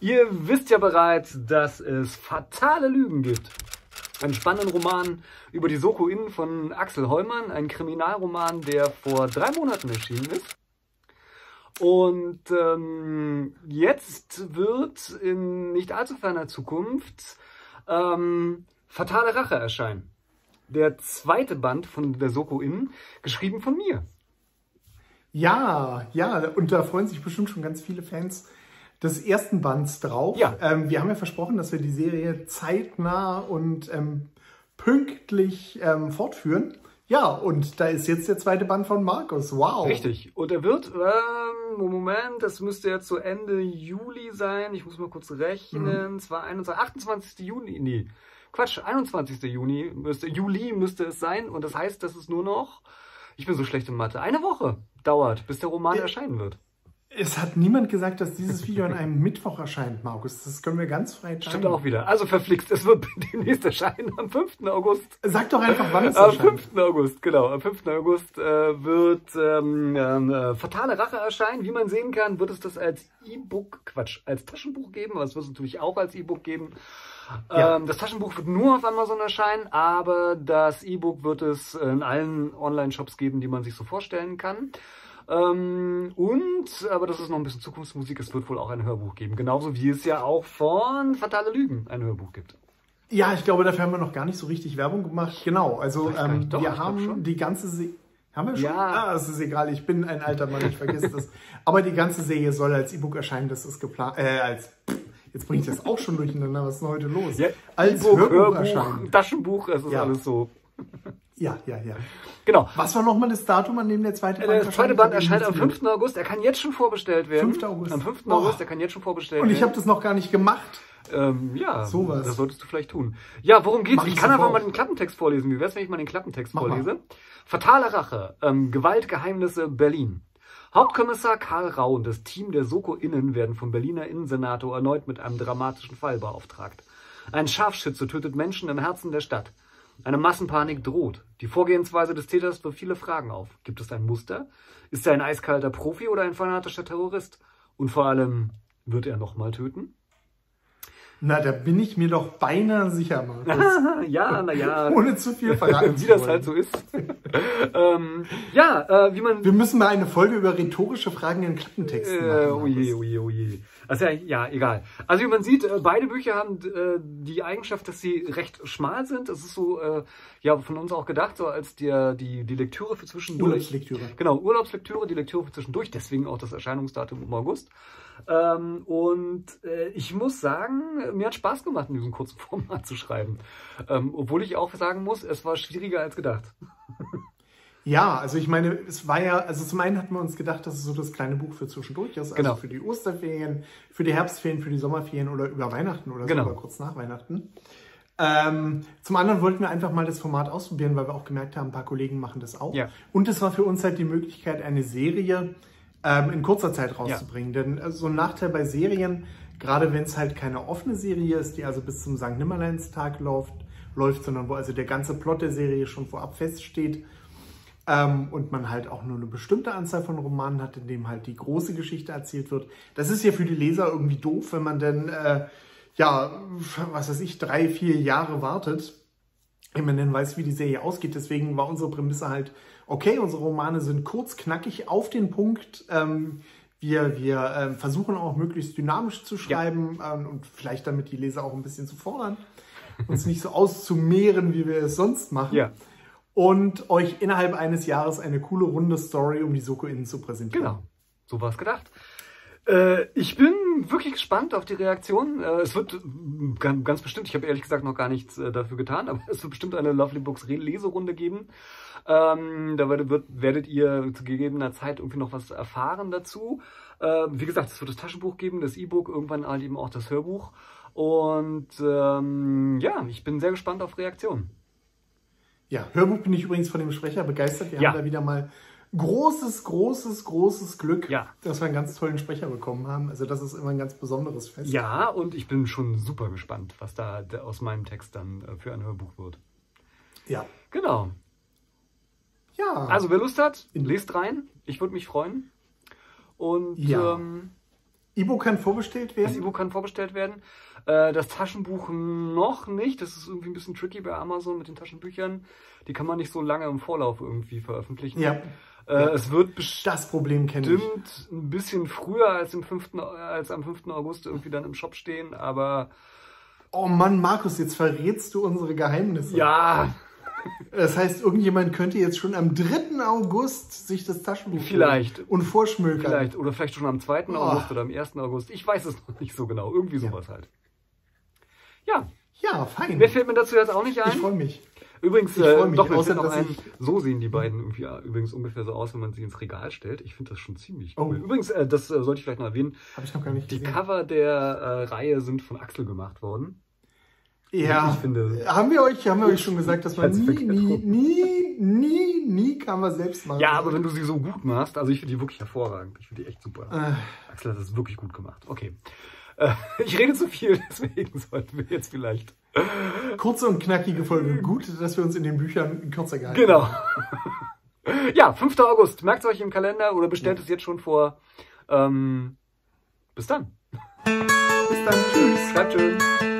Ihr wisst ja bereits, dass es fatale Lügen gibt. Einen spannenden Roman über die Soko Inn von Axel Heumann, ein Kriminalroman, der vor drei Monaten erschienen ist. Und ähm, jetzt wird in nicht allzu ferner Zukunft ähm, Fatale Rache erscheinen. Der zweite Band von der Soko Inn, geschrieben von mir. Ja, ja, und da freuen sich bestimmt schon ganz viele Fans des ersten Bands drauf. Ja. Ähm, wir haben ja versprochen, dass wir die Serie zeitnah und ähm, pünktlich ähm, fortführen. Ja, und da ist jetzt der zweite Band von Markus. Wow. Richtig. Und er wird, ähm, Moment, das müsste jetzt so Ende Juli sein. Ich muss mal kurz rechnen. Mhm. Zwar 21, 28. Juni, nee. Quatsch, 21. Juni müsste, Juli müsste es sein. Und das heißt, dass es nur noch, ich bin so schlecht in Mathe, eine Woche dauert, bis der Roman Ja. erscheinen wird. Es hat niemand gesagt, dass dieses Video an einem Mittwoch erscheint, Markus. Das können wir ganz frei Stimmt teilen. auch wieder. Also verflixt, es wird demnächst erscheinen am 5. August. Sag doch einfach, wann es Am erscheint. 5. August, genau. Am 5. August äh, wird ähm, ähm, äh, Fatale Rache erscheinen. Wie man sehen kann, wird es das als E-Book, Quatsch, als Taschenbuch geben, aber es wird es natürlich auch als E-Book geben. Ja. Ähm, das Taschenbuch wird nur auf Amazon erscheinen, aber das E-Book wird es in allen Online-Shops geben, die man sich so vorstellen kann. Ähm, und, aber das ist noch ein bisschen Zukunftsmusik, es wird wohl auch ein Hörbuch geben. Genauso wie es ja auch von Fatale Lügen ein Hörbuch gibt. Ja, ich glaube, dafür haben wir noch gar nicht so richtig Werbung gemacht. Genau, also ähm. Doch, wir haben schon. die ganze Se haben wir schon? Ja. Ah, es ist egal, ich bin ein alter Mann, ich vergesse das. Aber die ganze Serie soll als E-Book erscheinen, das ist geplant, äh, als, jetzt bringe ich das auch schon durcheinander, was ist denn heute los? Ja, als E-Book, Hörbuch, Hörbuch, erscheinen. Taschenbuch, es ist Ja. alles so. Ja, ja, ja. Genau. Was war nochmal das Datum, an dem der zweite Band Der zweite Band erscheint am ihn nicht 5. August. Er kann jetzt schon vorbestellt werden. 5. August. Am 5. Oh. August, er kann jetzt schon vorbestellt Und ich habe werden. das noch gar nicht gemacht. Ähm, ja, Sowas. das solltest du vielleicht tun. Ja, worum geht's? Mach ich kann einfach mal den Klappentext vorlesen. Wie wär's, wenn ich mal den Klappentext Mach mal. vorlese? Fatale Rache, ähm, Gewaltgeheimnisse Berlin. Hauptkommissar Karl Rau und das Team der Soko Innen werden vom Berliner Innensenator erneut mit einem dramatischen Fall beauftragt. Ein Scharfschütze tötet Menschen im Herzen der Stadt. Eine Massenpanik droht. Die Vorgehensweise des Täters wirft viele Fragen auf. Gibt es ein Muster? Ist er ein eiskalter Profi oder ein fanatischer Terrorist? Und vor allem, wird er nochmal töten? Na, da bin ich mir doch beinahe sicher, Markus. ja, naja. Ohne zu viel verraten Wie das halt so ist. ähm, ja, äh, wie man. Wir müssen mal eine Folge über rhetorische Fragen in Klappentexten Äh, machen. oje, oje, oje. Also ja, ja, egal. Also wie man sieht, äh, beide Bücher haben äh, die Eigenschaft, dass sie recht schmal sind. Es ist so, äh, ja, von uns auch gedacht, so als der, die, die Lektüre für zwischendurch. Urlaubslektüre. Genau, Urlaubslektüre, die Lektüre für zwischendurch, deswegen auch das Erscheinungsdatum im August. Ähm, und äh, ich muss sagen, mir hat Spaß gemacht, in diesem kurzen Format zu schreiben. Ähm, obwohl ich auch sagen muss, es war schwieriger als gedacht. Ja, also ich meine, es war ja, also zum einen hatten wir uns gedacht, dass es so das kleine Buch für zwischendurch ist, also Genau. für die Osterferien, für die Herbstferien, für die Sommerferien oder über Weihnachten oder Genau. so, oder kurz nach Weihnachten. Ähm, zum anderen wollten wir einfach mal das Format ausprobieren, weil wir auch gemerkt haben, ein paar Kollegen machen das auch. Ja. Und es war für uns halt die Möglichkeit, eine Serie ähm, in kurzer Zeit rauszubringen. Denn äh, so ein Nachteil bei Serien, gerade wenn es halt keine offene Serie ist, die also bis zum St. Nimmerleinstag läuft, läuft, sondern wo also der ganze Plot der Serie schon vorab feststeht, ähm, und man halt auch nur eine bestimmte Anzahl von Romanen hat, in dem halt die große Geschichte erzählt wird. Das ist ja für die Leser irgendwie doof, wenn man dann, äh, ja, was weiß ich, drei, vier Jahre wartet, wenn man dann weiß, wie die Serie ausgeht. Deswegen war unsere Prämisse halt, okay, unsere Romane sind kurz, knackig, auf den Punkt. Ähm, wir wir ähm, versuchen auch möglichst dynamisch zu schreiben ähm, und vielleicht damit die Leser auch ein bisschen zu fordern. Uns nicht so auszumehren, wie wir es sonst machen Ja. und euch innerhalb eines Jahres eine coole runde Story um die Soko innen zu präsentieren. Genau, so war es gedacht. Äh, ich bin wirklich gespannt auf die Reaktion. Äh, es wird äh, ganz, ganz bestimmt, ich habe ehrlich gesagt noch gar nichts äh, dafür getan, aber es wird bestimmt eine Lovely Books Leserunde geben. Ähm, da werdet, werdet ihr zu gegebener Zeit irgendwie noch was erfahren dazu. Äh, wie gesagt, es wird das Taschenbuch geben, das E-Book, irgendwann halt eben auch das Hörbuch. Und ähm, ja, ich bin sehr gespannt auf Reaktionen. Ja, Hörbuch bin ich übrigens von dem Sprecher begeistert. Wir Ja. haben da wieder mal großes, großes, großes Glück, Ja. dass wir einen ganz tollen Sprecher bekommen haben. Also das ist immer ein ganz besonderes Fest. Ja, und ich bin schon super gespannt, was da aus meinem Text dann äh, für ein Hörbuch wird. Ja. Genau. Ja. Also wer Lust hat, lest rein. Ich würde mich freuen. Und Ja. ähm, E-Book kann vorbestellt werden? Das E-Book kann vorbestellt werden. Äh, das Taschenbuch noch nicht. Das ist irgendwie ein bisschen tricky bei Amazon mit den Taschenbüchern. Die kann man nicht so lange im Vorlauf irgendwie veröffentlichen. Ja. Äh, Ja. Es wird Das Problem bestimmt ein bisschen früher als, im 5., als am 5. August irgendwie dann im Shop stehen, aber Oh Mann, Markus, jetzt verrätst du unsere Geheimnisse. ja, Das heißt, irgendjemand könnte jetzt schon am 3. August sich das Taschenbuch Vielleicht. und vorschmökern. vielleicht. Oder vielleicht schon am 2. Oh. August oder am 1. August. Ich weiß es noch nicht so genau. Irgendwie sowas halt. Ja, Ja, fein. mehr fällt mir dazu jetzt auch nicht ein. ich freue mich. Übrigens, Ich äh, mich, doch, mir außer noch dass ein, ich- so sehen die beiden irgendwie ja, übrigens ungefähr so aus, wenn man sie ins Regal stellt. Ich finde das schon ziemlich cool. Oh. Übrigens, äh, das äh, sollte ich vielleicht noch erwähnen, Habe ich noch gar nicht die gesehen. Cover der äh, Reihe sind von Axel gemacht worden. ja, Ich finde- haben wir euch, haben wir euch schon gesagt, dass man nie, nie, nie, nie, nie Cover selbst machen Ja, aber wenn du sie so gut machst, also ich finde die wirklich hervorragend. Ich finde die echt super. Äh, Axel hat das wirklich gut gemacht. Okay. Äh, ich rede zu viel, deswegen sollten wir jetzt vielleicht. Kurze und knackige Folge. Gut, dass wir uns in den Büchern kürzer gehalten Genau. haben. ja, 5. August. Merkt es euch im Kalender oder bestellt es jetzt schon vor. Ähm, bis dann. Bis dann. Tschüss. Bleibt schön.